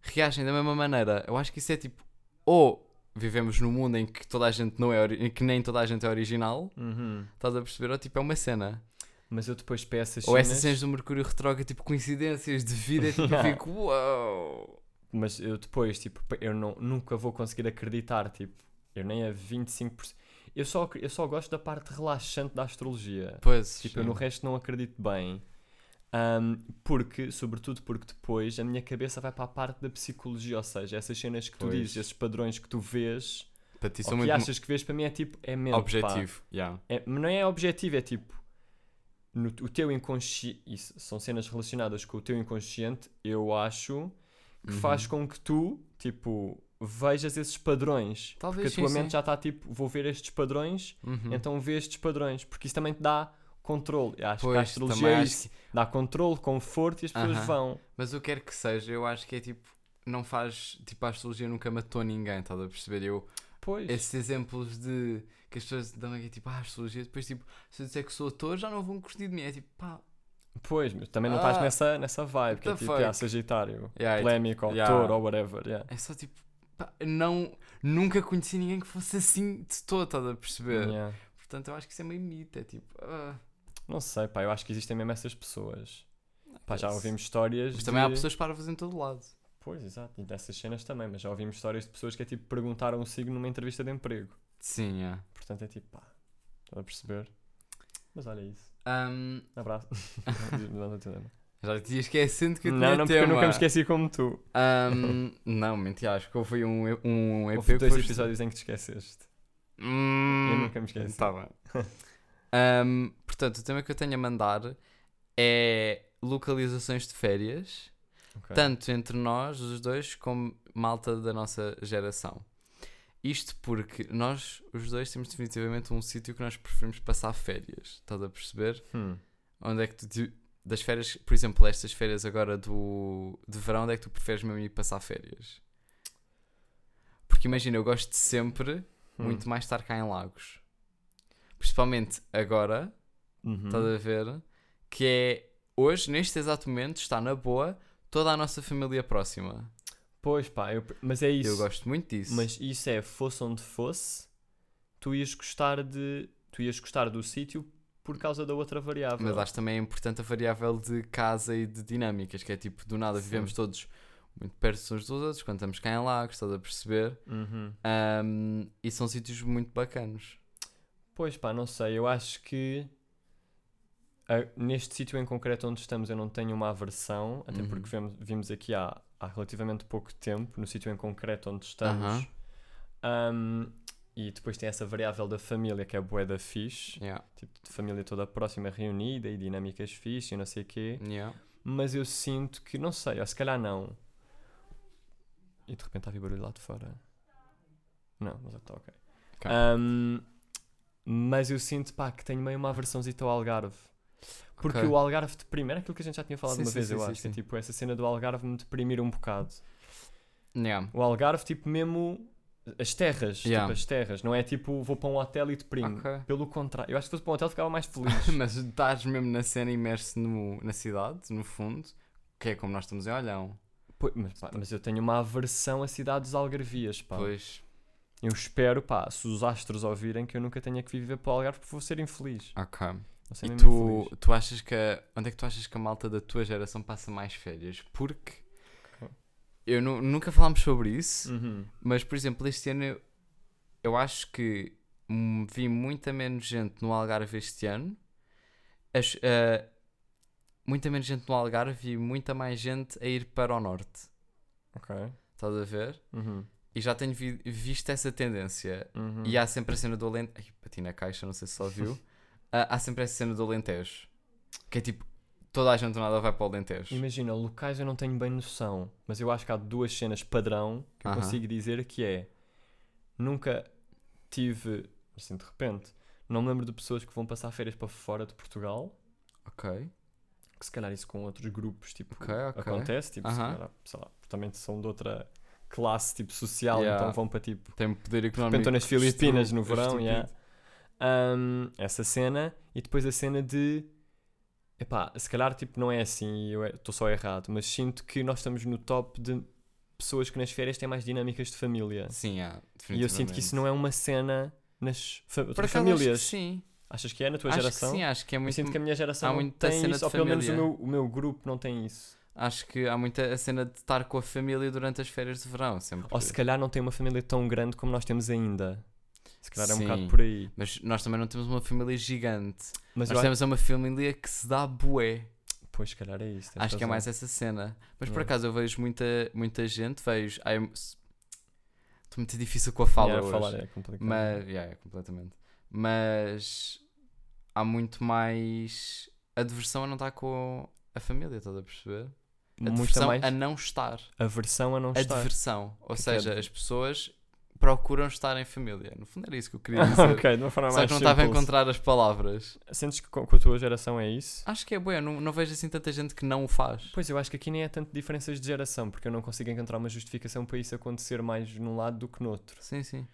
Reagem da mesma maneira. Eu acho que isso é tipo, ou vivemos num mundo em que toda a gente não é, em que nem toda a gente é original, Uhum. estás a perceber? Ou tipo, é uma cena. Mas eu depois para essas Ou essas cenas- cenas do Mercúrio retrógrado, tipo coincidências de vida, tipo, eu fico, uau! Mas eu depois, tipo, eu não, nunca vou conseguir acreditar, tipo, eu nem a 25%. Eu só, eu só gosto da parte relaxante da astrologia. Pois, Tipo, eu no sim. resto não acredito bem. Ahm, porque, sobretudo porque depois a minha cabeça vai para a parte da psicologia, ou seja, essas cenas que tu Pois. dizes, esses padrões que tu vês, para ti ou são que muito achas que vês, para mim é tipo, é pá. objetivo. yeah. É, não é objetivo, é tipo, no, o teu inconsciente, isso são cenas relacionadas com o teu inconsciente, eu acho que Uhum. faz com que tu, tipo, vejas esses padrões. Talvez porque a tua sim, mente sim. já está tipo, vou ver estes padrões, Uhum. então vê estes padrões, porque isso também te dá controle. Acho que a Pois, astrologia é isso. Dá controle, conforto e as pessoas Aham. vão. Mas o que quer que seja, eu acho que é tipo. Não faz. Tipo, a astrologia nunca matou ninguém, estás a perceber? Eu, Pois. esses exemplos de. que as pessoas dão aqui, tipo, ah, astrologia, depois, tipo, se eu disser que sou ator, já não vão curtir de mim. É tipo, pá. Pois, mas também não estás Ah, nessa, nessa vibe, que é tipo, fuck? ah, Sagitário, Yeah, polémico, tipo, autor yeah. ou whatever. Yeah. É só tipo. pá, não. Nunca conheci ninguém que fosse assim de todo, estás a perceber? Yeah. Portanto, eu acho que isso é meio mito. É tipo. ah, Não sei, pá, eu acho que existem mesmo essas pessoas. Pá, já ouvimos histórias. Mas também há de- pessoas parvas em todo lado. Pois, exato, e dessas cenas também, mas já ouvimos histórias de pessoas que é tipo perguntaram o signo numa entrevista de emprego. Sim, é. Portanto é tipo, pá, estás a perceber? Mas olha isso. Ahm, Abraço. não, não, não, não. já te ia esquecendo que eu não, tinha não, porque eu nunca me esqueci como tu. Ahm, não, mentira, acho que houve um, um EP Houve que dois episódios em que te esqueceste. Hum, Eu nunca me esqueci. Tá bem. Ahm, portanto, o tema que eu tenho a mandar é localizações de férias, Ok. tanto entre nós, os dois, como malta da nossa geração. Isto porque nós, os dois, temos definitivamente um sítio que nós preferimos passar férias. Estás a perceber? Hum. Onde é que tu, das férias, por exemplo, estas férias agora do, de verão, onde é que tu preferes mesmo ir passar férias? Porque imagina, eu gosto de sempre Hum. muito mais estar cá em Lagos. Principalmente agora, Uhum. estás a ver? Que é hoje, neste exato momento, está na boa toda a nossa família próxima. Pois pá, eu- mas é isso. Eu gosto muito disso. Mas isso é, fosse onde fosse, tu ias gostar de. Tu ias gostar do sítio por causa da outra variável. Mas acho também importante a variável de casa e de dinâmicas, que é tipo, do nada Sim. vivemos todos muito perto uns dos outros, quando estamos cá em Lagos, estás a perceber? Uhum. Ahm, e são sítios muito bacanos. Pois pá, não sei, eu acho que ah, neste sítio em concreto onde estamos eu não tenho uma aversão, até Uhum. porque vimos, vimos aqui há, há relativamente pouco tempo, no sítio em concreto onde estamos. Aham. Ahm, e depois tem essa variável da família que é bué da fixe, Yeah. tipo de família toda próxima reunida e dinâmicas fixe e não sei o quê. Yeah. Mas eu sinto que, não sei, ou se calhar não. E de repente a vir barulho lá de fora. Não, mas está ok. Ok. Ahm, mas eu sinto, pá, que tenho meio uma aversãozita ao Algarve. Porque Ok. o Algarve deprime, era aquilo que a gente já tinha falado Sim, uma sim, vez, sim, eu acho. que é tipo, essa cena do Algarve me deprimir um bocado. Yeah. O Algarve, tipo, mesmo as terras, Yeah. tipo, as terras. Não é tipo, vou para um hotel e deprime. Ok. Pelo contrário, eu acho que se fosse para um hotel ficava mais feliz. Mas estás mesmo na cena imerso no, na cidade, no fundo, que é como nós estamos em Olhão. Pois, mas, pá, mas eu tenho uma aversão a cidades algarvias, pá. Pois. Eu espero, pá, se os astros ouvirem que eu nunca tenha que viver para o Algarve porque vou ser infeliz. Ok. Ser E tu, tu achas que. a- Onde é que tu achas que a malta da tua geração passa mais férias? Porque. Eu nu- nunca falámos sobre isso, Uhum. mas por exemplo, este ano eu, eu acho que vi muita menos gente no Algarve este ano. As- ah, muita menos gente no Algarve e muita mais gente a ir para o norte. Ok. Estás a ver? Uhum. E já tenho vi- visto essa tendência. Uhum. E há sempre a cena do Alentejo. Ai, bati na caixa, não sei se só viu. Há sempre essa cena do Alentejo. Que é tipo, toda a gente do nada vai para o Alentejo. Imagina, locais eu não tenho bem noção, mas eu acho que há duas cenas padrão que eu Aham. consigo dizer que é nunca tive, assim de repente, não me lembro de pessoas que vão passar férias para fora de Portugal, Ok. que se calhar isso com outros grupos tipo, Ok, ok. acontece, tipo, se Aham. calhar, sei lá, também são de outra classe tipo social, Yeah. então vão para tipo Tem poder De económico. repente nas Filipinas no verão, estúpido. yeah. Um, essa cena e depois a cena de epá, se calhar tipo não é assim e eu estou só errado, mas sinto que nós estamos no top de pessoas que nas férias têm mais dinâmicas de família Sim, há. e eu sinto que isso não é uma cena nas fa Por outras famílias. Acho sim. Achas que é na tua acho geração? sim, acho que é eu muito. sinto que a minha geração há tem cena isso, ou pelo menos o meu, o meu grupo não tem isso. Acho que há muita a cena de estar com a família durante as férias de verão. Sempre. Ou se calhar não tem uma família tão grande como nós temos ainda. Se calhar é um bocado por aí. Mas nós também não temos uma família gigante. Mas nós temos uma família que se dá bué. acho, pois, se calhar é isso. Acho que é mais essa cena. Mas por Yeah. acaso eu vejo muita, muita gente, vejo. ai, Estou muito difícil com a fala Yeah, hoje. falar é complicado. Mas, yeah, é, completamente. Mas há muito mais adversão a não estar com a família, estás a perceber? Adversão mais a não estar. aversão a não estar. Adversão. Ou Que é seja, adver- as pessoas procuram estar em família. No fundo era isso que eu queria dizer. ok, de uma forma Só mais que não estava a encontrar as palavras. Sentes que com, com a tua geração é isso? Acho que é bom, não, não vejo assim tanta gente que não o faz. Pois eu acho que aqui nem é tanto diferenças de geração, porque eu não consigo encontrar uma justificação para isso acontecer mais num lado do que no outro. Sim, sim.